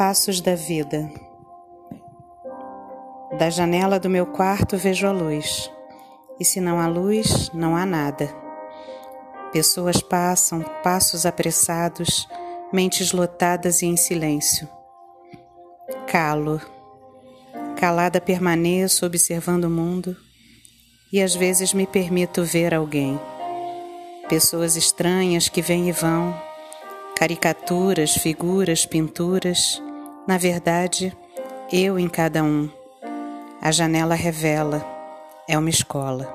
Passos da vida. Da janela do meu quarto vejo a luz, e se não há luz, não há nada. Pessoas passam, passos apressados, mentes lotadas e em silêncio. Calo. Calada permaneço observando o mundo e às vezes me permito ver alguém. Pessoas estranhas que vêm e vão, caricaturas, figuras, pinturas na verdade, eu em cada um. A janela revela, é uma escola.